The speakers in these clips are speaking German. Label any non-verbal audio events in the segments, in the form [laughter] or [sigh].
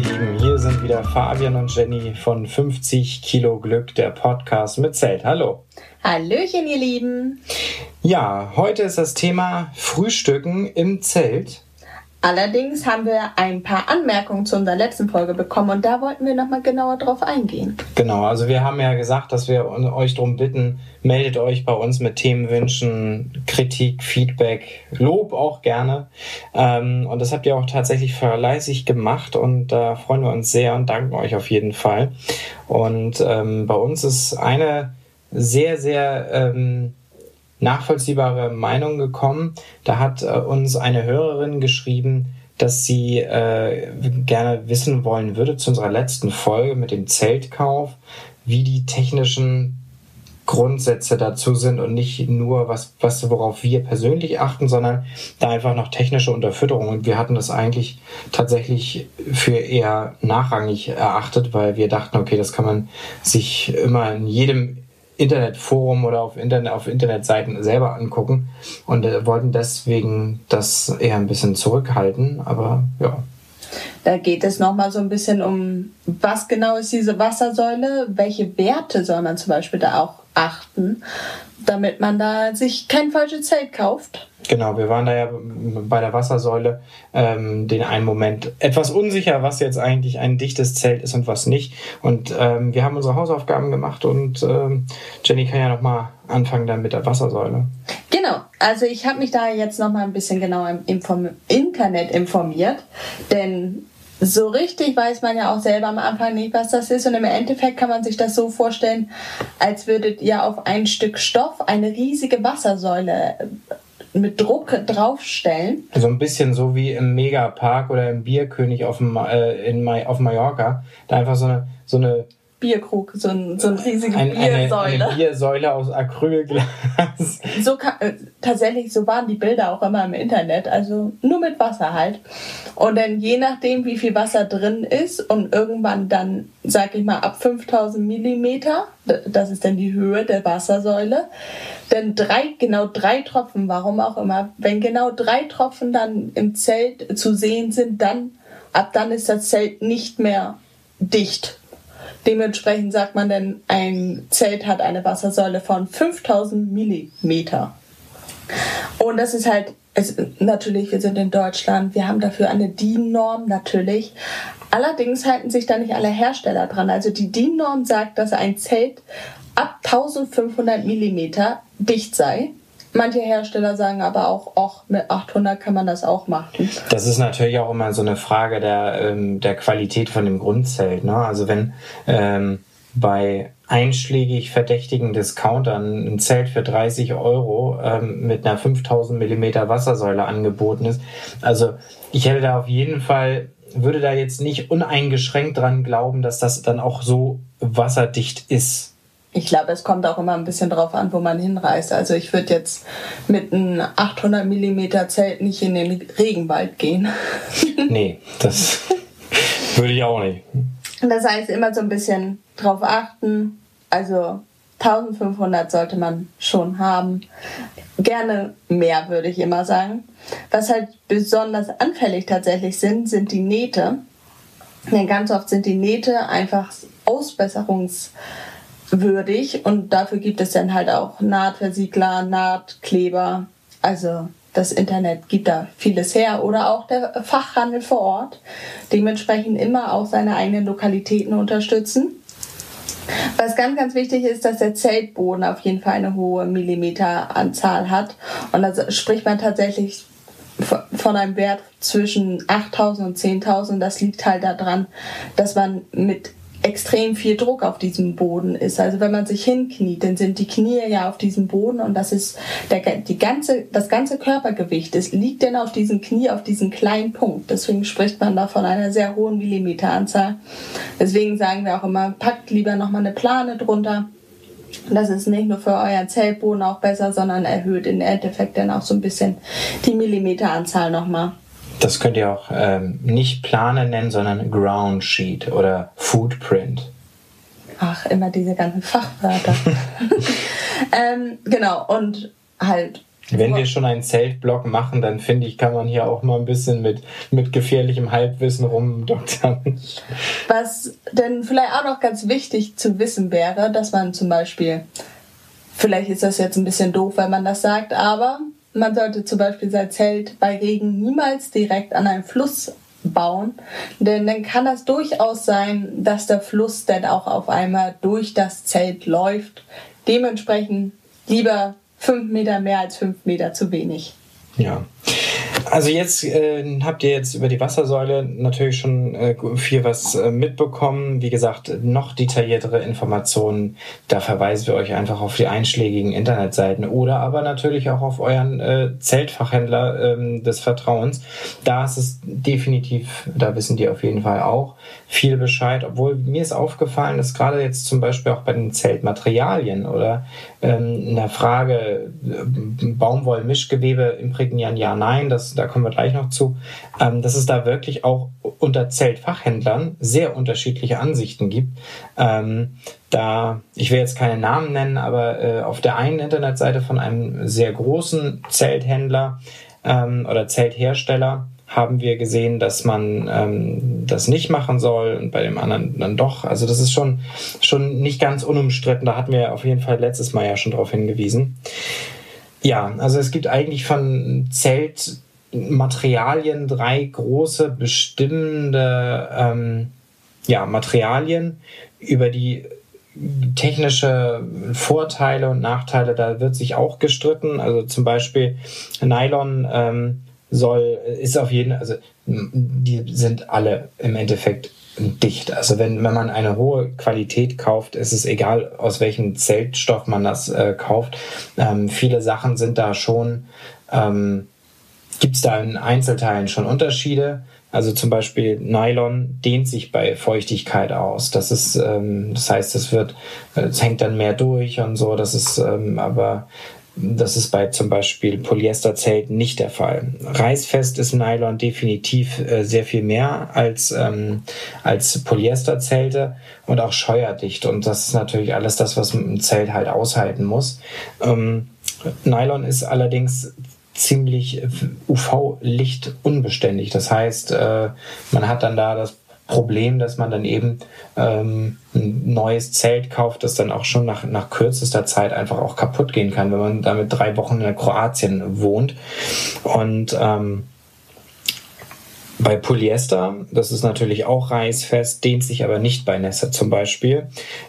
ihr Lieben, hier sind wieder Fabian und Jenny von 50 Kilo Glück, der Podcast mit Zelt. Hallo. Hallöchen, ihr Lieben. Ja, heute ist das Thema Frühstücken im Zelt. Allerdings haben wir ein paar Anmerkungen zu unserer letzten Folge bekommen und da wollten wir nochmal genauer drauf eingehen. Genau, also wir haben ja gesagt, dass wir euch darum bitten, meldet euch bei uns mit Themenwünschen, Kritik, Feedback, Lob auch gerne. Ähm, und das habt ihr auch tatsächlich fleißig gemacht und da freuen wir uns sehr und danken euch auf jeden Fall. Und ähm, bei uns ist eine sehr, sehr ähm, nachvollziehbare Meinung gekommen. Da hat äh, uns eine Hörerin geschrieben, dass sie äh, gerne wissen wollen würde zu unserer letzten Folge mit dem Zeltkauf, wie die technischen Grundsätze dazu sind und nicht nur was, was worauf wir persönlich achten, sondern da einfach noch technische Unterfütterung. Und wir hatten das eigentlich tatsächlich für eher nachrangig erachtet, weil wir dachten, okay, das kann man sich immer in jedem Internetforum oder auf, Internet, auf Internetseiten selber angucken und äh, wollten deswegen das eher ein bisschen zurückhalten. Aber ja. Da geht es nochmal so ein bisschen um, was genau ist diese Wassersäule, welche Werte soll man zum Beispiel da auch achten, damit man da sich kein falsches Zelt kauft. Genau, wir waren da ja bei der Wassersäule ähm, den einen Moment etwas unsicher, was jetzt eigentlich ein dichtes Zelt ist und was nicht. Und ähm, wir haben unsere Hausaufgaben gemacht und ähm, Jenny kann ja noch mal anfangen dann mit der Wassersäule. Genau, also ich habe mich da jetzt noch mal ein bisschen genauer im Inform Internet informiert, denn so richtig weiß man ja auch selber am Anfang nicht, was das ist. Und im Endeffekt kann man sich das so vorstellen, als würdet ihr auf ein Stück Stoff eine riesige Wassersäule mit Druck draufstellen. So ein bisschen so wie im Megapark oder im Bierkönig auf, dem, äh, in, auf Mallorca. Da einfach so eine, so eine Bierkrug, so, ein, so eine riesige ein, Biersäule. Eine, eine, Biersäule aus Acrylglas. [laughs] So äh, tatsächlich, so waren die Bilder auch immer im Internet, also nur mit Wasser halt. Und dann je nachdem, wie viel Wasser drin ist und irgendwann dann, sag ich mal, ab 5000 Millimeter, das ist dann die Höhe der Wassersäule, dann drei, genau drei Tropfen, warum auch immer, wenn genau drei Tropfen dann im Zelt zu sehen sind, dann, ab dann ist das Zelt nicht mehr dicht Dementsprechend sagt man denn, ein Zelt hat eine Wassersäule von 5000 Millimeter. Und das ist halt, es, natürlich, wir sind in Deutschland, wir haben dafür eine DIN-Norm, natürlich. Allerdings halten sich da nicht alle Hersteller dran. Also die DIN-Norm sagt, dass ein Zelt ab 1500 Millimeter dicht sei. Manche Hersteller sagen aber auch, auch mit 800 kann man das auch machen. Das ist natürlich auch immer so eine Frage der, ähm, der Qualität von dem Grundzelt. Ne? Also wenn ähm, bei einschlägig verdächtigen Discountern ein Zelt für 30 Euro ähm, mit einer 5000 Millimeter Wassersäule angeboten ist. Also ich hätte da auf jeden Fall, würde da jetzt nicht uneingeschränkt dran glauben, dass das dann auch so wasserdicht ist. Ich glaube, es kommt auch immer ein bisschen drauf an, wo man hinreist. Also ich würde jetzt mit einem 800 mm Zelt nicht in den Regenwald gehen. [laughs] nee, das würde ich auch nicht. Das heißt, immer so ein bisschen drauf achten. Also 1500 sollte man schon haben. Gerne mehr, würde ich immer sagen. Was halt besonders anfällig tatsächlich sind, sind die Nähte. Denn ganz oft sind die Nähte einfach Ausbesserungs- würdig und dafür gibt es dann halt auch Nahtversiegler, Nahtkleber. Also das Internet gibt da vieles her oder auch der Fachhandel vor Ort. Dementsprechend immer auch seine eigenen Lokalitäten unterstützen. Was ganz, ganz wichtig ist, dass der Zeltboden auf jeden Fall eine hohe Millimeteranzahl hat. Und da spricht man tatsächlich von einem Wert zwischen 8000 und 10.000. Das liegt halt daran, dass man mit extrem viel Druck auf diesem Boden ist. Also wenn man sich hinkniet, dann sind die Knie ja auf diesem Boden und das ist der, die ganze, das ganze Körpergewicht es liegt dann auf diesem Knie, auf diesem kleinen Punkt. Deswegen spricht man da von einer sehr hohen Millimeteranzahl. Deswegen sagen wir auch immer, packt lieber nochmal eine Plane drunter. Das ist nicht nur für euren Zellboden auch besser, sondern erhöht im Endeffekt dann auch so ein bisschen die Millimeteranzahl nochmal. Das könnt ihr auch ähm, nicht Plane nennen, sondern Ground Sheet oder Footprint. Ach, immer diese ganzen Fachwörter. [laughs] ähm, genau, und halt Wenn wir schon einen Zeltblock machen, dann finde ich, kann man hier auch mal ein bisschen mit, mit gefährlichem Halbwissen rumdoktern. Was denn vielleicht auch noch ganz wichtig zu wissen wäre, dass man zum Beispiel, vielleicht ist das jetzt ein bisschen doof, wenn man das sagt, aber man sollte zum Beispiel sein Zelt bei Regen niemals direkt an einen Fluss bauen, denn dann kann das durchaus sein, dass der Fluss dann auch auf einmal durch das Zelt läuft. Dementsprechend lieber fünf Meter mehr als fünf Meter zu wenig. Ja. Also jetzt äh, habt ihr jetzt über die Wassersäule natürlich schon äh, viel was äh, mitbekommen. Wie gesagt, noch detailliertere Informationen, da verweisen wir euch einfach auf die einschlägigen Internetseiten oder aber natürlich auch auf euren äh, Zeltfachhändler ähm, des Vertrauens. Da ist es definitiv, da wissen die auf jeden Fall auch viel Bescheid. Obwohl mir ist aufgefallen, dass gerade jetzt zum Beispiel auch bei den Zeltmaterialien oder ähm, in der Frage äh, Baumwollmischgewebe imprägnieren, ja, nein, das da kommen wir gleich noch zu, ähm, dass es da wirklich auch unter Zeltfachhändlern sehr unterschiedliche Ansichten gibt. Ähm, da, ich will jetzt keine Namen nennen, aber äh, auf der einen Internetseite von einem sehr großen Zelthändler ähm, oder Zelthersteller haben wir gesehen, dass man ähm, das nicht machen soll und bei dem anderen dann doch. Also das ist schon, schon nicht ganz unumstritten. Da hatten wir auf jeden Fall letztes Mal ja schon darauf hingewiesen. Ja, also es gibt eigentlich von Zelt Materialien, drei große bestimmende ähm, ja, Materialien, über die technische Vorteile und Nachteile, da wird sich auch gestritten. Also zum Beispiel Nylon ähm, soll, ist auf jeden, also die sind alle im Endeffekt dicht. Also wenn, wenn man eine hohe Qualität kauft, ist es egal, aus welchem Zeltstoff man das äh, kauft. Ähm, viele Sachen sind da schon ähm, Gibt es da in Einzelteilen schon Unterschiede? Also zum Beispiel Nylon dehnt sich bei Feuchtigkeit aus. Das ist, ähm, das heißt, es wird, es hängt dann mehr durch und so. Das ist ähm, aber das ist bei zum Beispiel Polyesterzelten nicht der Fall. Reißfest ist Nylon definitiv äh, sehr viel mehr als, ähm, als Polyesterzelte und auch scheuerdicht. Und das ist natürlich alles das, was ein Zelt halt aushalten muss. Ähm, Nylon ist allerdings ziemlich UV-Licht unbeständig. Das heißt, äh, man hat dann da das Problem, dass man dann eben ähm, ein neues Zelt kauft, das dann auch schon nach, nach kürzester Zeit einfach auch kaputt gehen kann, wenn man damit drei Wochen in Kroatien wohnt. Und ähm, bei Polyester, das ist natürlich auch reißfest, dehnt sich aber nicht bei Nässe zum Beispiel,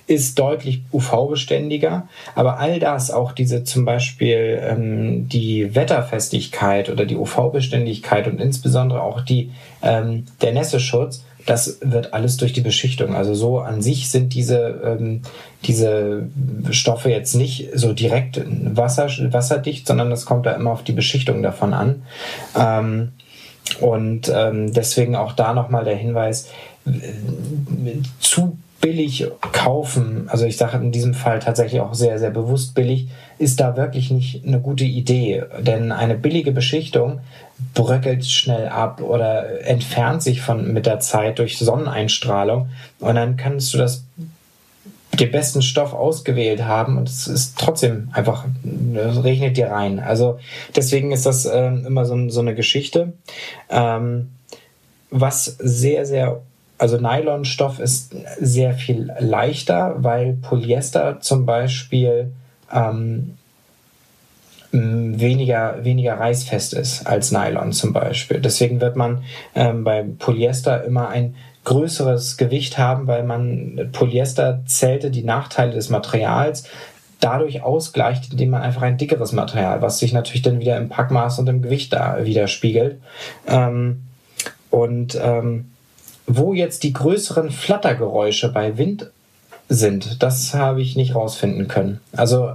ist deutlich UV-beständiger. Aber all das, auch diese zum Beispiel ähm, die Wetterfestigkeit oder die UV-Beständigkeit und insbesondere auch die, ähm, der Nässeschutz, das wird alles durch die Beschichtung. Also so an sich sind diese, ähm, diese Stoffe jetzt nicht so direkt wasser, wasserdicht, sondern das kommt da immer auf die Beschichtung davon an. Ähm, und ähm, deswegen auch da nochmal der Hinweis, zu billig kaufen, also ich sage in diesem Fall tatsächlich auch sehr, sehr bewusst billig, ist da wirklich nicht eine gute Idee. Denn eine billige Beschichtung bröckelt schnell ab oder entfernt sich von mit der Zeit durch Sonneneinstrahlung und dann kannst du das den besten Stoff ausgewählt haben und es ist trotzdem einfach, es regnet dir rein. Also deswegen ist das äh, immer so, so, eine Geschichte. Ähm, was sehr, sehr, also Nylonstoff ist sehr viel leichter, weil Polyester zum Beispiel ähm, weniger, weniger reißfest ist als Nylon zum Beispiel. Deswegen wird man ähm, bei Polyester immer ein größeres Gewicht haben, weil man Polyesterzelte die Nachteile des Materials dadurch ausgleicht, indem man einfach ein dickeres Material, was sich natürlich dann wieder im Packmaß und im Gewicht da widerspiegelt. Ähm, und ähm, wo jetzt die größeren Flattergeräusche bei Wind sind, das habe ich nicht rausfinden können. Also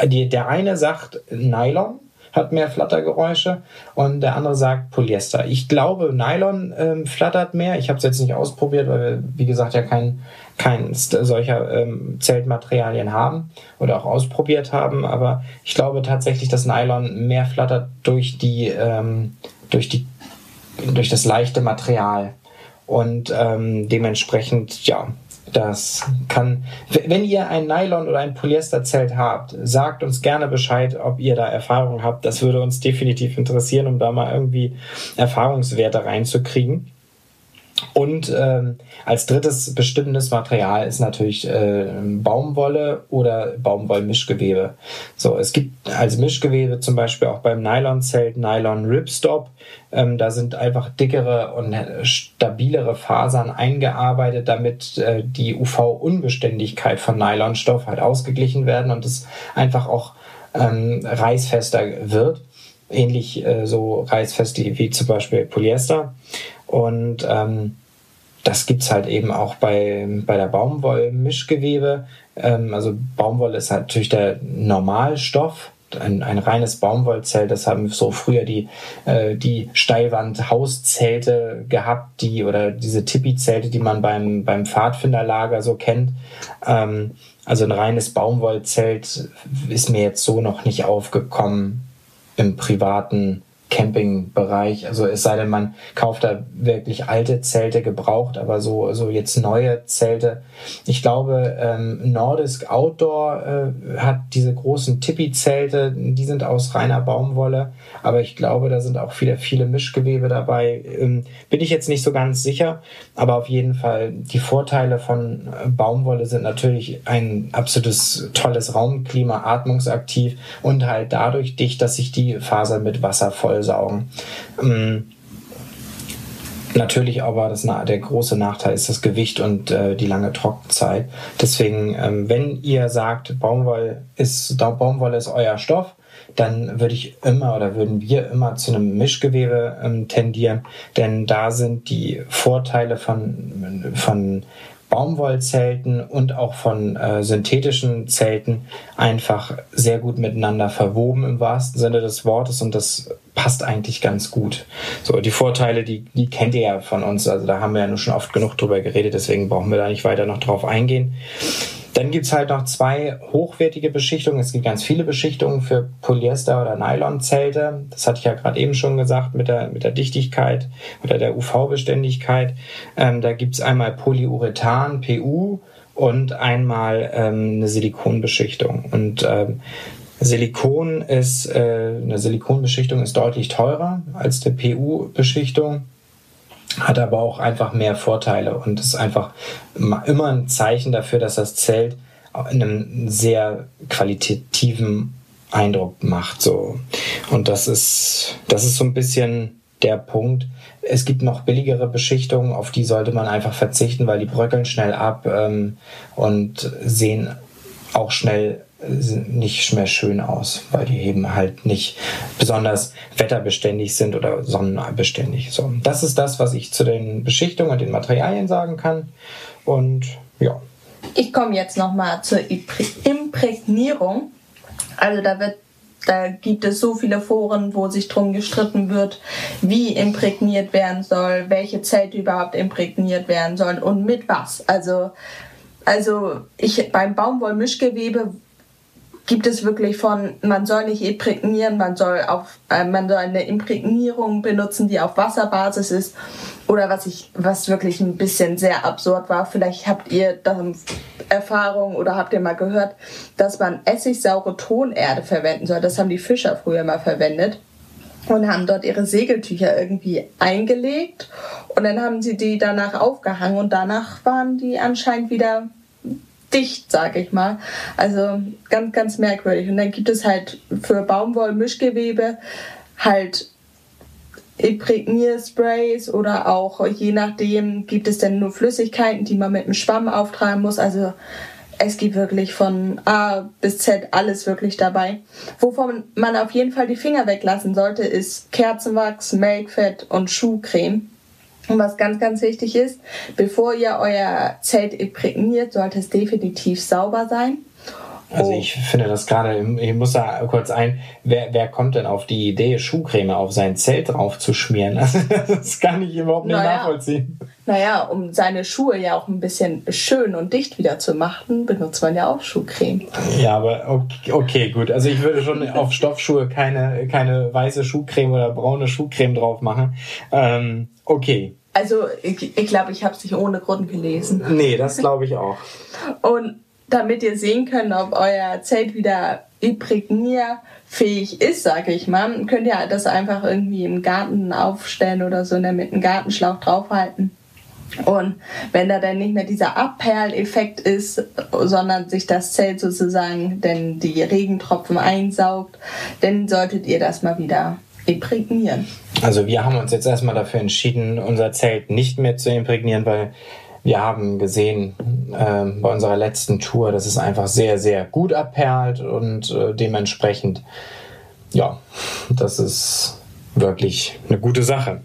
äh, die, der eine sagt Nylon, hat mehr Flattergeräusche und der andere sagt Polyester. Ich glaube, Nylon ähm, flattert mehr. Ich habe es jetzt nicht ausprobiert, weil wir, wie gesagt, ja kein, kein solcher ähm, Zeltmaterialien haben oder auch ausprobiert haben. Aber ich glaube tatsächlich, dass Nylon mehr flattert durch die, ähm, durch die, durch das leichte Material. Und ähm, dementsprechend, ja, Das kann, wenn ihr ein Nylon oder ein Polyesterzelt habt, sagt uns gerne Bescheid, ob ihr da Erfahrung habt. Das würde uns definitiv interessieren, um da mal irgendwie Erfahrungswerte reinzukriegen. Und ähm, als drittes bestimmendes Material ist natürlich äh, Baumwolle oder Baumwollmischgewebe. So, es gibt als Mischgewebe zum Beispiel auch beim Nylonzelt Nylon Ripstop. Ähm, da sind einfach dickere und stabilere Fasern eingearbeitet, damit äh, die UV-Unbeständigkeit von Nylonstoff halt ausgeglichen werden und es einfach auch ähm, reißfester wird ähnlich äh, so reißfest wie, wie zum Beispiel Polyester. Und ähm, das gibt's halt eben auch bei, bei der Baumwollmischgewebe. Ähm, also Baumwolle ist halt natürlich der Normalstoff. Ein, ein reines Baumwollzelt, das haben so früher die, äh, die Steilwand-Hauszelte gehabt, die oder diese Tipi-Zelte, die man beim, beim Pfadfinderlager so kennt. Ähm, also ein reines Baumwollzelt ist mir jetzt so noch nicht aufgekommen im privaten Campingbereich. Also es sei denn, man kauft da wirklich alte Zelte gebraucht, aber so, so jetzt neue Zelte. Ich glaube, ähm, Nordisk Outdoor äh, hat diese großen Tippi-Zelte, die sind aus reiner Baumwolle, aber ich glaube, da sind auch viele, viele Mischgewebe dabei. Ähm, bin ich jetzt nicht so ganz sicher, aber auf jeden Fall die Vorteile von äh, Baumwolle sind natürlich ein absolutes tolles Raumklima, atmungsaktiv und halt dadurch dicht, dass sich die Faser mit Wasser voll vollsaugen. Ähm, Natürlich aber das, der große Nachteil ist das Gewicht und äh, die lange Trockenzeit. Deswegen, ähm, wenn ihr sagt, Baumwolle ist, Baumwolle ist euer Stoff, dann würde ich immer oder würden wir immer zu einem Mischgewebe ähm, tendieren, denn da sind die Vorteile von, von Baumwollzelten und auch von äh, synthetischen Zelten einfach sehr gut miteinander verwoben im wahrsten Sinne des Wortes und das passt eigentlich ganz gut. So, die Vorteile, die, die kennt ihr ja von uns, also da haben wir ja nur schon oft genug drüber geredet, deswegen brauchen wir da nicht weiter noch drauf eingehen. Dann gibt's halt noch zwei hochwertige Beschichtungen. Es gibt ganz viele Beschichtungen für Polyester- oder Nylonzelte. Das hatte ich ja gerade eben schon gesagt mit der, mit der Dichtigkeit oder der UV-Beständigkeit. Ähm, da gibt's einmal Polyurethan, PU, und einmal ähm, eine Silikonbeschichtung. Und ähm, Silikon ist, äh, eine Silikonbeschichtung ist deutlich teurer als eine PU-Beschichtung hat aber auch einfach mehr Vorteile und ist einfach immer ein Zeichen dafür, dass das Zelt einen sehr qualitativen Eindruck macht. So. Und das ist, das ist so ein bisschen der Punkt. Es gibt noch billigere Beschichtungen, auf die sollte man einfach verzichten, weil die bröckeln schnell ab ähm, und sehen auch schnell nicht mehr schön aus, weil die eben halt nicht besonders wetterbeständig sind oder sonnenbeständig. So, das ist das, was ich zu den Beschichtungen und den Materialien sagen kann. Und ja. Ich komme jetzt nochmal zur Imprägnierung. Also da wird da gibt es so viele Foren, wo sich drum gestritten wird, wie imprägniert werden soll, welche Zelte überhaupt imprägniert werden sollen und mit was. Also, also ich beim Baumwollmischgewebe gibt es wirklich von, man soll nicht imprägnieren, man soll auf, äh, man soll eine Imprägnierung benutzen, die auf Wasserbasis ist. Oder was ich, was wirklich ein bisschen sehr absurd war, vielleicht habt ihr da Erfahrung oder habt ihr mal gehört, dass man essigsaure Tonerde verwenden soll. Das haben die Fischer früher mal verwendet und haben dort ihre Segeltücher irgendwie eingelegt und dann haben sie die danach aufgehangen und danach waren die anscheinend wieder dicht, sag ich mal. Also ganz, ganz merkwürdig. Und dann gibt es halt für Baumwollmischgewebe halt Imprägniersprays oder auch je nachdem gibt es dann nur Flüssigkeiten, die man mit einem Schwamm auftragen muss. Also es gibt wirklich von A bis Z alles wirklich dabei. Wovon man auf jeden Fall die Finger weglassen sollte, ist Kerzenwachs, Melkfett und Schuhcreme. Und was ganz, ganz wichtig ist, bevor ihr euer Zelt imprägniert, sollte es definitiv sauber sein. Also oh. ich finde das gerade, ich muss da kurz ein, wer, wer kommt denn auf die Idee, Schuhcreme auf sein Zelt drauf zu schmieren? Also, [laughs] das kann ich überhaupt nicht naja, nachvollziehen. Naja, um seine Schuhe ja auch ein bisschen schön und dicht wieder zu machen, benutzt man ja auch Schuhcreme. Ja, aber okay, okay gut. Also ich würde schon auf Stoffschuhe keine, keine weiße Schuhcreme oder braune Schuhcreme drauf machen. Ähm, okay, Also ich, ich glaube, ich habe es nicht ohne Grund gelesen. Nee, das glaube ich auch. Und damit ihr sehen könnt, ob euer Zelt wieder imprägnierfähig ist, sage ich mal, könnt ihr das einfach irgendwie im Garten aufstellen oder so und mit einem Gartenschlauch draufhalten. Und wenn da dann nicht mehr dieser Abperleffekt ist, sondern sich das Zelt sozusagen denn die Regentropfen einsaugt, dann solltet ihr das mal wieder imprägnieren. Also wir haben uns jetzt erstmal dafür entschieden, unser Zelt nicht mehr zu imprägnieren, weil wir haben gesehen äh, bei unserer letzten Tour, dass es einfach sehr, sehr gut abperlt und äh, dementsprechend, ja, das ist wirklich eine gute Sache.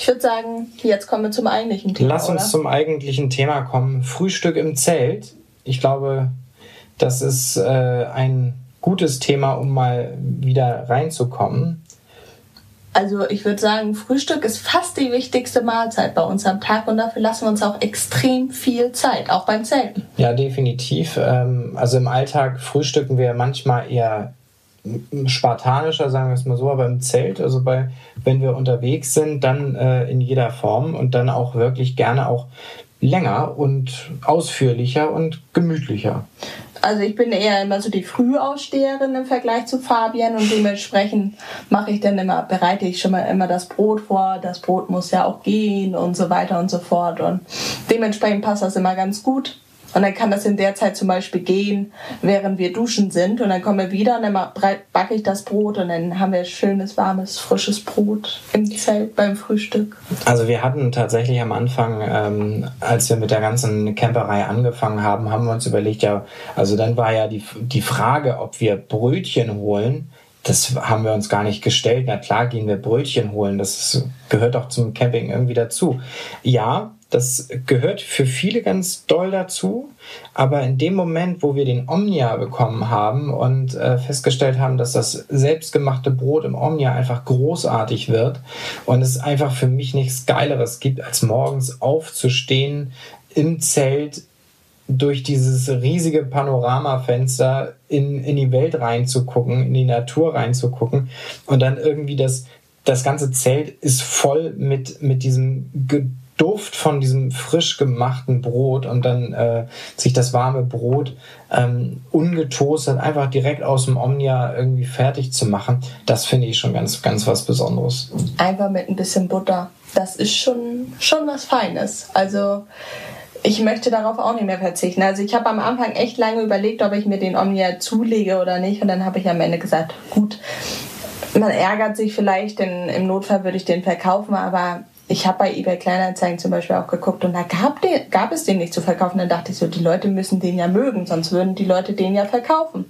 Ich würde sagen, jetzt kommen wir zum eigentlichen Thema. Lass uns oder? zum eigentlichen Thema kommen. Frühstück im Zelt. Ich glaube, das ist äh, ein gutes Thema, um mal wieder reinzukommen. Also ich würde sagen, Frühstück ist fast die wichtigste Mahlzeit bei uns am Tag und dafür lassen wir uns auch extrem viel Zeit, auch beim Zelten. Ja, definitiv. Ähm, also im Alltag frühstücken wir manchmal eher spartanischer, sagen wir es mal so, aber im Zelt, also bei, wenn wir unterwegs sind, dann äh, in jeder Form und dann auch wirklich gerne auch länger und ausführlicher und gemütlicher. Also ich bin eher immer so die Frühaussteherin im Vergleich zu Fabian und dementsprechend mache ich dann immer, bereite ich schon mal immer das Brot vor. Das Brot muss ja auch gehen und so weiter und so fort. Und dementsprechend passt das immer ganz gut. Und dann kann das in der Zeit zum Beispiel gehen, während wir duschen sind. Und dann kommen wir wieder und dann backe ich das Brot und dann haben wir schönes, warmes, frisches Brot im Zelt beim Frühstück. Also wir hatten tatsächlich am Anfang, ähm, als wir mit der ganzen Camperei angefangen haben, haben wir uns überlegt, ja, also dann war ja die, die Frage, ob wir Brötchen holen. Das haben wir uns gar nicht gestellt. Na klar gehen wir Brötchen holen. Das gehört auch zum Camping irgendwie dazu. Ja, das gehört für viele ganz doll dazu. Aber in dem Moment, wo wir den Omnia bekommen haben und äh, festgestellt haben, dass das selbstgemachte Brot im Omnia einfach großartig wird und es einfach für mich nichts Geileres gibt, als morgens aufzustehen im Zelt durch dieses riesige Panoramafenster in, in die Welt reinzugucken, in die Natur reinzugucken und dann irgendwie das, das ganze Zelt ist voll mit, mit diesem Duft von diesem frisch gemachten Brot und dann äh, sich das warme Brot ähm, ungetoastet einfach direkt aus dem Omnia irgendwie fertig zu machen, das finde ich schon ganz, ganz was Besonderes. Einfach mit ein bisschen Butter. Das ist schon, schon was Feines. Also ich möchte darauf auch nicht mehr verzichten. Also ich habe am Anfang echt lange überlegt, ob ich mir den Omnia zulege oder nicht. Und dann habe ich am Ende gesagt, gut, man ärgert sich vielleicht, denn im Notfall würde ich den verkaufen, aber ich habe bei eBay Kleinanzeigen zum Beispiel auch geguckt und da gab, den, gab es den nicht zu verkaufen. Dann dachte ich so, die Leute müssen den ja mögen, sonst würden die Leute den ja verkaufen.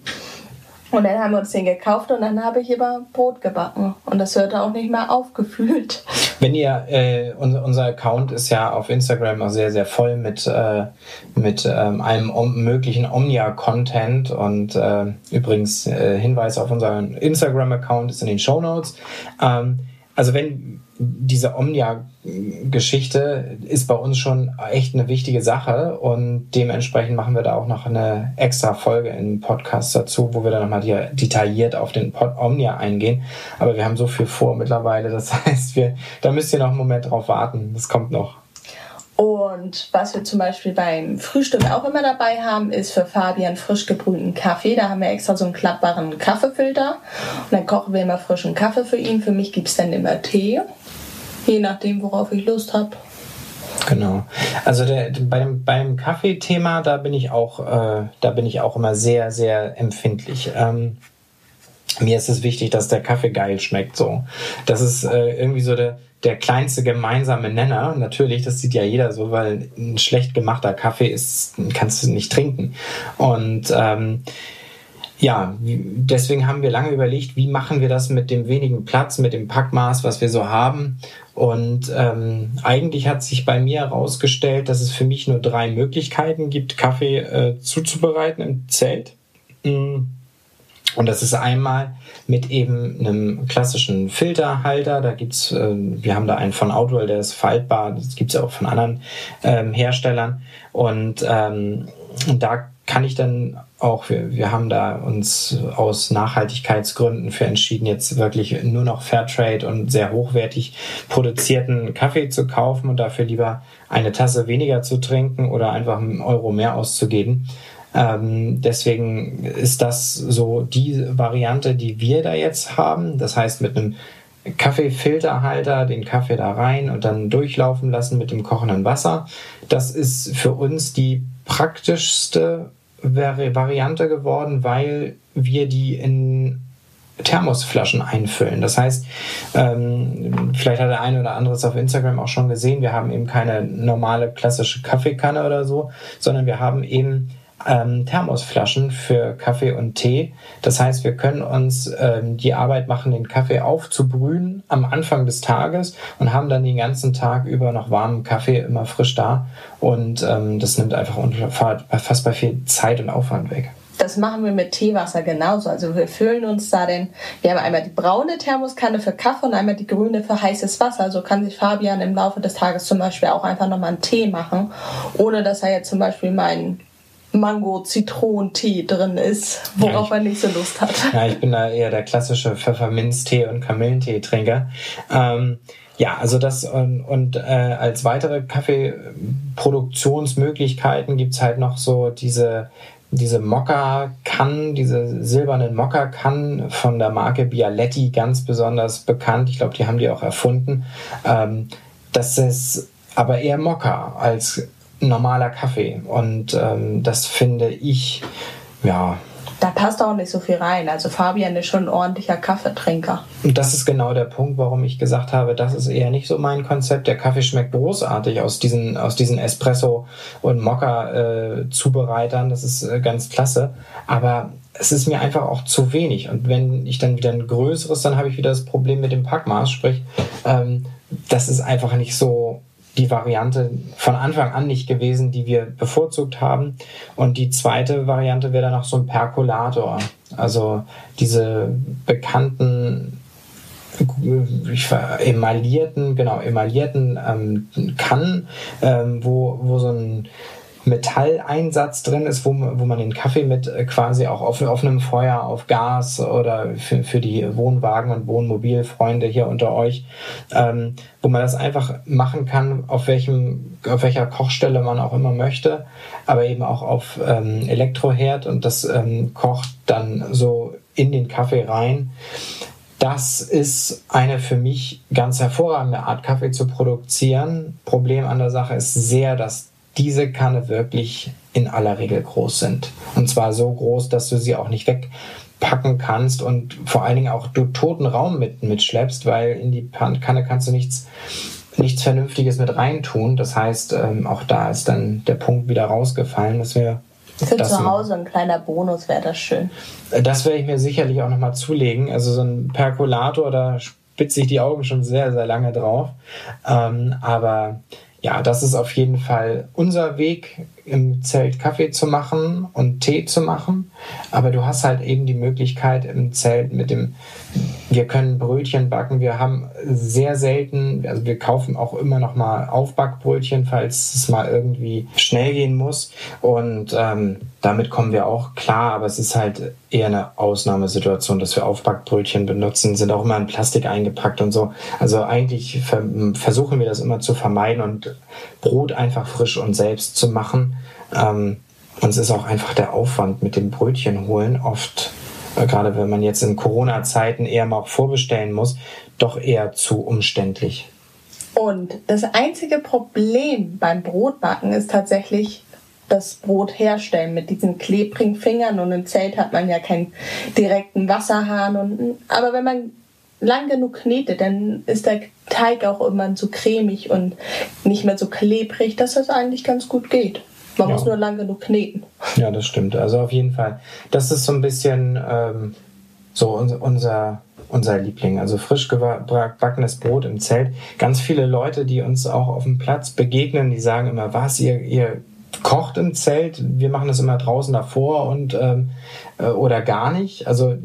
Und dann haben wir uns den gekauft und dann habe ich immer Brot gebacken. Und das hörte auch nicht mehr aufgefühlt. [laughs] Wenn ihr, äh, unser, unser Account ist ja auf Instagram auch sehr, sehr voll mit, äh, mit ähm, allem möglichen Omnia-Content. Und äh, übrigens, äh, Hinweis auf unseren Instagram-Account ist in den Show Notes. Ähm, also wenn diese Omnia-Geschichte ist bei uns schon echt eine wichtige Sache und dementsprechend machen wir da auch noch eine extra Folge im Podcast dazu, wo wir dann nochmal detailliert auf den Pod Omnia eingehen. Aber wir haben so viel vor mittlerweile, das [laughs] heißt, wir, da müsst ihr noch einen Moment drauf warten. Das kommt noch. Und was wir zum Beispiel beim Frühstück auch immer dabei haben, ist für Fabian frisch gebrühten Kaffee. Da haben wir extra so einen klappbaren Kaffeefilter. Und dann kochen wir immer frischen Kaffee für ihn. Für mich gibt es dann immer Tee. Je nachdem, worauf ich Lust habe. Genau. Also der, beim, beim Kaffeethema, da bin ich auch, äh, da bin ich auch immer sehr, sehr empfindlich. Ähm, mir ist es wichtig, dass der Kaffee geil schmeckt. So, das ist äh, irgendwie so der der kleinste gemeinsame Nenner. Natürlich, das sieht ja jeder so, weil ein schlecht gemachter Kaffee ist, kannst du nicht trinken. Und ähm, ja, deswegen haben wir lange überlegt, wie machen wir das mit dem wenigen Platz, mit dem Packmaß, was wir so haben. Und ähm, eigentlich hat sich bei mir herausgestellt, dass es für mich nur drei Möglichkeiten gibt, Kaffee äh, zuzubereiten im Zelt. Mm. Und das ist einmal mit eben einem klassischen Filterhalter. Da gibt's, äh, wir haben da einen von Outwell, der ist faltbar. Das gibt's ja auch von anderen ähm, Herstellern. Und ähm, da kann ich dann auch, wir, wir haben da uns aus Nachhaltigkeitsgründen für entschieden, jetzt wirklich nur noch Fairtrade und sehr hochwertig produzierten Kaffee zu kaufen und dafür lieber eine Tasse weniger zu trinken oder einfach einen Euro mehr auszugeben. Ähm, deswegen ist das so die Variante, die wir da jetzt haben. Das heißt, mit einem Kaffeefilterhalter den Kaffee da rein und dann durchlaufen lassen mit dem kochenden Wasser. Das ist für uns die praktischste Variante geworden, weil wir die in Thermosflaschen einfüllen. Das heißt, ähm, vielleicht hat der eine oder andere es auf Instagram auch schon gesehen, wir haben eben keine normale klassische Kaffeekanne oder so, sondern wir haben eben ähm, Thermosflaschen für Kaffee und Tee. Das heißt, wir können uns ähm, die Arbeit machen, den Kaffee aufzubrühen am Anfang des Tages und haben dann den ganzen Tag über noch warmen Kaffee immer frisch da. Und ähm, das nimmt einfach unfassbar viel Zeit und Aufwand weg. Das machen wir mit Teewasser genauso. Also wir füllen uns da den, wir haben einmal die braune Thermoskanne für Kaffee und einmal die grüne für heißes Wasser. Also kann sich Fabian im Laufe des Tages zum Beispiel auch einfach nochmal einen Tee machen, ohne dass er jetzt zum Beispiel meinen Mango-Zitronentee drin ist, worauf ja, ich, er nicht so Lust hat. [laughs] Ja, ich bin da eher der klassische Pfefferminztee und Kamillentee-Trinker. Ähm, ja, also das und, und äh, als weitere Kaffeeproduktionsmöglichkeiten gibt's halt noch so diese diese Mokka-Kannen, diese silbernen Mokka-Kannen von der Marke Bialetti ganz besonders bekannt. Ich glaube, die haben die auch erfunden. Ähm, das ist aber eher Mokka als normaler Kaffee. Und ähm, das finde ich, ja. Da passt auch nicht so viel rein. Also Fabian ist schon ein ordentlicher Kaffeetrinker. Und das ist genau der Punkt, warum ich gesagt habe, das ist eher nicht so mein Konzept. Der Kaffee schmeckt großartig aus diesen, aus diesen Espresso- und Mokka-Zubereitern. Äh, das ist äh, ganz klasse. Aber es ist mir einfach auch zu wenig. Und wenn ich dann wieder ein größeres, dann habe ich wieder das Problem mit dem Packmaß. Sprich, ähm, das ist einfach nicht so die Variante von Anfang an nicht gewesen, die wir bevorzugt haben. Und die zweite Variante wäre dann noch so ein Perkulator. Also diese bekannten emaillierten, genau, emaillierten ähm, Kannen, ähm, wo, wo so ein Metalleinsatz drin ist, wo, wo man den Kaffee mit äh, quasi auch auf offenem Feuer, auf Gas oder für, für die Wohnwagen- und Wohnmobilfreunde hier unter euch, ähm, wo man das einfach machen kann, auf welchem, auf welcher Kochstelle man auch immer möchte, aber eben auch auf ähm, Elektroherd und das ähm, kocht dann so in den Kaffee rein. Das ist eine für mich ganz hervorragende Art, Kaffee zu produzieren. Problem an der Sache ist sehr, dass diese Kanne wirklich in aller Regel groß sind. Und zwar so groß, dass du sie auch nicht wegpacken kannst und vor allen Dingen auch du toten Raum mit, mitschleppst, weil in die Kanne kannst du nichts, nichts Vernünftiges mit reintun. Das heißt, ähm, auch da ist dann der Punkt wieder rausgefallen, dass wir für zu Hause ein kleiner Bonus wäre das schön. Das werde ich mir sicherlich auch nochmal zulegen. Also so ein Perkulator, da spitze ich die Augen schon sehr, sehr lange drauf. Ähm, aber ja, das ist auf jeden Fall unser Weg, im Zelt Kaffee zu machen und Tee zu machen. Aber du hast halt eben die Möglichkeit im Zelt mit dem, wir können Brötchen backen. Wir haben sehr selten, also wir kaufen auch immer noch mal Aufbackbrötchen, falls es mal irgendwie schnell gehen muss. Und ähm, damit kommen wir auch klar, aber es ist halt eher eine Ausnahmesituation, dass wir Aufbackbrötchen benutzen, sind auch immer in Plastik eingepackt und so. Also eigentlich versuchen wir das immer zu vermeiden und Brot einfach frisch und selbst zu machen. Ähm, uns ist auch einfach der Aufwand mit dem Brötchen holen oft, äh, gerade wenn man jetzt in Corona-Zeiten eher mal vorbestellen muss, doch eher zu umständlich. Und das einzige Problem beim Brotbacken ist tatsächlich das Brot herstellen mit diesen klebrigen Fingern und im Zelt hat man ja keinen direkten Wasserhahn und aber wenn man lang genug knetet, dann ist der Teig auch immer so cremig und nicht mehr so klebrig, dass das eigentlich ganz gut geht. Man ja. muss nur lang genug kneten. Ja, das stimmt. Also auf jeden Fall. Das ist so ein bisschen ähm, so unser, unser Liebling. Also frisch gebackenes Brot im Zelt. Ganz viele Leute, die uns auch auf dem Platz begegnen, die sagen immer, was, ihr, ihr kocht im Zelt. Wir machen das immer draußen davor und ähm, äh, oder gar nicht. Also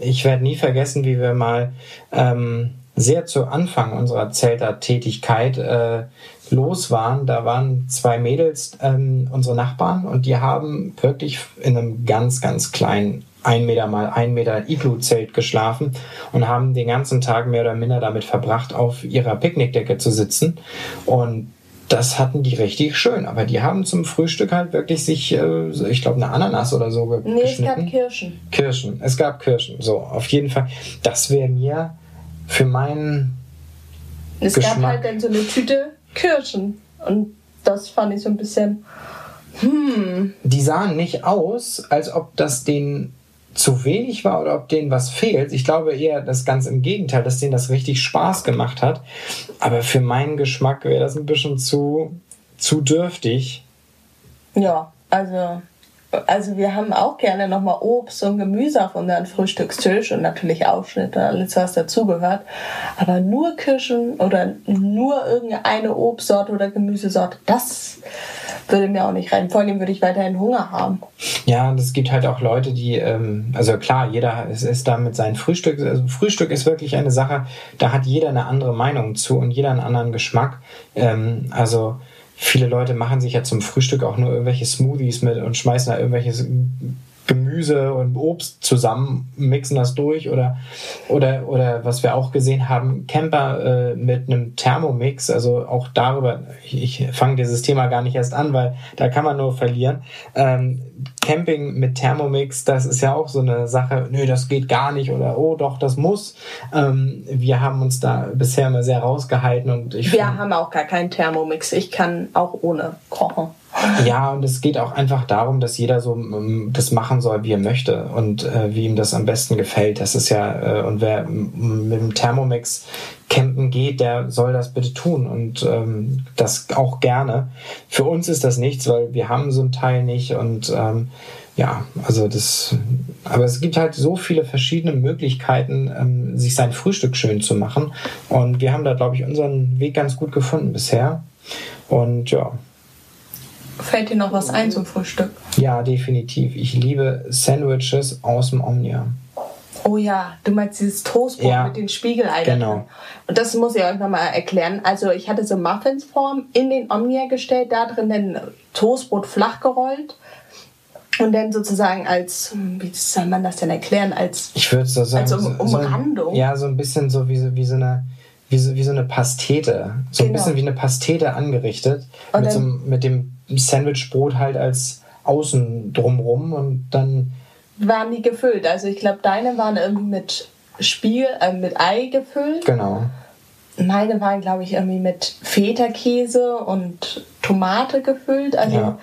ich werde nie vergessen, wie wir mal ähm, sehr zu Anfang unserer Zelter-Tätigkeit äh, los waren, da waren zwei Mädels ähm, unsere Nachbarn und die haben wirklich in einem ganz, ganz kleinen ein Meter mal ein Meter Iglu-Zelt geschlafen und haben den ganzen Tag mehr oder minder damit verbracht, auf ihrer Picknickdecke zu sitzen. Und das hatten die richtig schön. Aber die haben zum Frühstück halt wirklich sich, äh, ich glaube, eine Ananas oder so nee, geschnitten. Nee, es gab Kirschen. Kirschen. Es gab Kirschen. So, auf jeden Fall. Das wäre mir für meinen. Es Geschmack gab halt dann so eine Tüte Kirschen. Und das fand ich so ein bisschen. Hm. Die sahen nicht aus, als ob das den zu wenig war oder ob denen was fehlt. Ich glaube eher das ganz im Gegenteil, dass denen das richtig Spaß gemacht hat. Aber für meinen Geschmack wäre das ein bisschen zu, zu dürftig. Ja, also also wir haben auch gerne nochmal Obst und Gemüse auf unseren Frühstückstisch und natürlich Aufschnitte, alles was dazugehört. Aber nur Kirschen oder nur irgendeine Obstsorte oder Gemüsesorte, das würde mir auch nicht rein. Vor allem würde ich weiterhin Hunger haben. Ja, es gibt halt auch Leute, die, ähm, also klar, jeder ist, ist da mit seinem Frühstück. Also Frühstück ist wirklich eine Sache, da hat jeder eine andere Meinung zu und jeder einen anderen Geschmack. Ähm, also viele Leute machen sich ja zum Frühstück auch nur irgendwelche Smoothies mit und schmeißen da irgendwelches Gemüse und Obst zusammen, mixen das durch oder, oder, oder was wir auch gesehen haben, Camper äh, mit einem Thermomix, also auch darüber, ich, ich fange dieses Thema gar nicht erst an, weil da kann man nur verlieren. Ähm, Camping mit Thermomix, das ist ja auch so eine Sache, nö, das geht gar nicht oder oh doch, das muss. Ähm, wir haben uns da bisher immer sehr rausgehalten und ich. Wir haben auch gar keinen Thermomix. Ich kann auch ohne kochen. Ja, und es geht auch einfach darum, dass jeder so um, das machen soll, wie er möchte und äh, wie ihm das am besten gefällt. Das ist ja, äh, und wer mit dem Thermomix campen geht, der soll das bitte tun und ähm, das auch gerne. Für uns ist das nichts, weil wir haben so ein Teil nicht und ähm, ja, also das, aber es gibt halt so viele verschiedene Möglichkeiten, ähm, sich sein Frühstück schön zu machen und wir haben da, glaube ich, unseren Weg ganz gut gefunden bisher und ja. Fällt dir noch was ein zum Frühstück? Ja, definitiv. Ich liebe Sandwiches aus dem Omnia. Oh ja, du meinst dieses Toastbrot ja, mit den Spiegeleiern. Genau. Und das muss ich euch nochmal erklären. Also ich hatte so Muffinsform in den Omnia gestellt, da drin ein Toastbrot flach gerollt und dann sozusagen als, wie soll man das denn erklären, als, ich würde so sagen, als um, Umrandung. So, ja, so ein bisschen so wie, wie so eine wie so, wie so eine Pastete. So genau. ein bisschen wie eine Pastete angerichtet. mit, so, mit dem Sandwichbrot halt als Außen drumrum und dann. Waren die gefüllt? Also ich glaube, deine waren irgendwie mit Spiegel, äh, mit Ei gefüllt. Genau. Meine waren, glaube ich, irgendwie mit Feta-Käse und Tomate gefüllt. Also ja.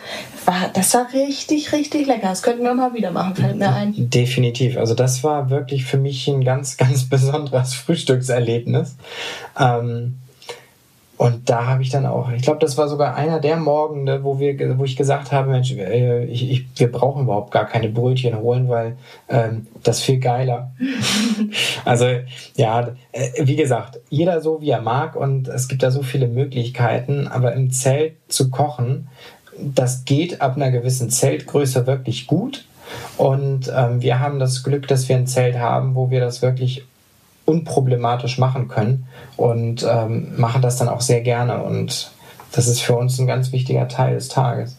war, das war richtig, richtig lecker. Das könnten wir mal wieder machen, fällt mir ein. Definitiv. Also das war wirklich für mich ein ganz, [laughs] ganz besonderes Frühstückserlebnis. Ähm, und da habe ich dann auch, ich glaube, das war sogar einer der Morgende, wo wir, wo ich gesagt habe, Mensch, äh, ich, ich, wir brauchen überhaupt gar keine Brötchen holen, weil ähm, das viel geiler. [laughs] also ja, äh, wie gesagt, jeder so wie er mag und es gibt da so viele Möglichkeiten, aber im Zelt zu kochen, das geht ab einer gewissen Zeltgröße wirklich gut. Und ähm, wir haben das Glück, dass wir ein Zelt haben, wo wir das wirklich unproblematisch machen können und ähm, machen das dann auch sehr gerne. Und das ist für uns ein ganz wichtiger Teil des Tages.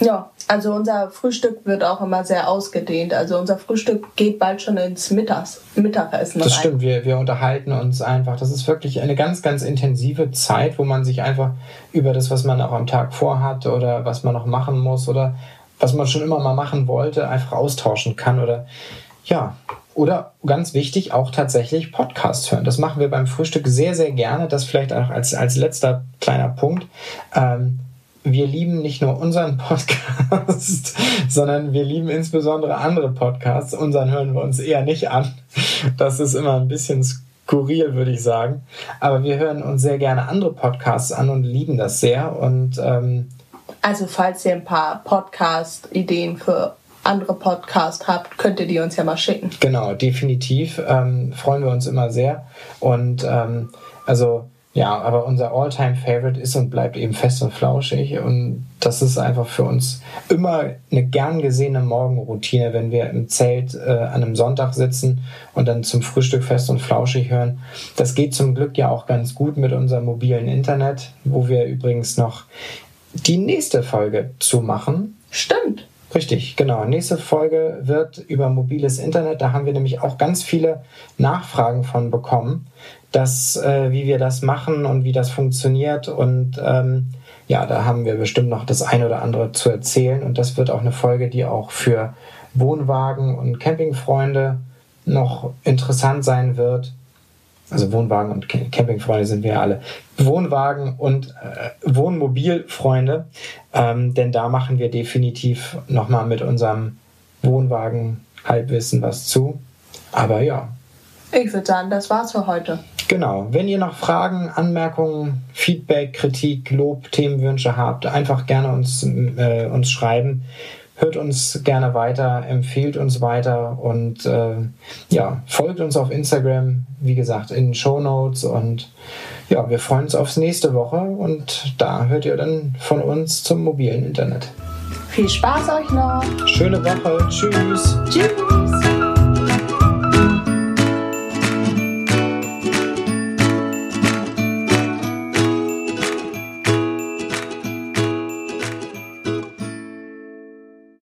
Ja, also unser Frühstück wird auch immer sehr ausgedehnt. Also unser Frühstück geht bald schon ins Mittags, Mittagessen Das rein. stimmt, wir, wir unterhalten uns einfach. Das ist wirklich eine ganz, ganz intensive Zeit, wo man sich einfach über das, was man auch am Tag vorhat oder was man noch machen muss oder was man schon immer mal machen wollte, einfach austauschen kann oder ja, oder ganz wichtig, auch tatsächlich Podcasts hören. Das machen wir beim Frühstück sehr, sehr gerne. Das vielleicht auch als, als letzter kleiner Punkt. Ähm, wir lieben nicht nur unseren Podcast, [laughs] sondern wir lieben insbesondere andere Podcasts. Unseren hören wir uns eher nicht an. Das ist immer ein bisschen skurril, würde ich sagen. Aber wir hören uns sehr gerne andere Podcasts an und lieben das sehr. Und ähm, also falls ihr ein paar Podcast-Ideen für andere Podcast habt, könnt ihr die uns ja mal schicken. Genau, definitiv. Ähm, freuen wir uns immer sehr. Und ähm, also Ja, aber unser All-Time-Favorite ist und bleibt eben fest und flauschig. Und das ist einfach für uns immer eine gern gesehene Morgenroutine, wenn wir im Zelt äh, an einem Sonntag sitzen und dann zum Frühstück fest und flauschig hören. Das geht zum Glück ja auch ganz gut mit unserem mobilen Internet, wo wir übrigens noch die nächste Folge zu machen. Stimmt. Richtig, genau. Nächste Folge wird über mobiles Internet. Da haben wir nämlich auch ganz viele Nachfragen von bekommen, dass, äh, wie wir das machen und wie das funktioniert. Und ähm, ja, da haben wir bestimmt noch das eine oder andere zu erzählen. Und das wird auch eine Folge, die auch für Wohnwagen und Campingfreunde noch interessant sein wird also Wohnwagen und Campingfreunde sind wir alle, Wohnwagen und äh, Wohnmobilfreunde, ähm, denn da machen wir definitiv nochmal mit unserem Wohnwagen Halbwissen was zu. Aber ja. Ich würde sagen, das war's für heute. Genau. Wenn ihr noch Fragen, Anmerkungen, Feedback, Kritik, Lob, Themenwünsche habt, einfach gerne uns, äh, uns schreiben hört uns gerne weiter, empfiehlt uns weiter und äh, ja, folgt uns auf Instagram, wie gesagt, in den Show Notes und ja, wir freuen uns aufs nächste Woche und da hört ihr dann von uns zum mobilen Internet. Viel Spaß euch noch. Schöne Woche. Tschüss. Tschüss.